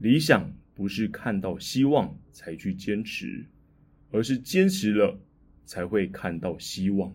理想不是看到希望才去坚持而是坚持了才会看到希望。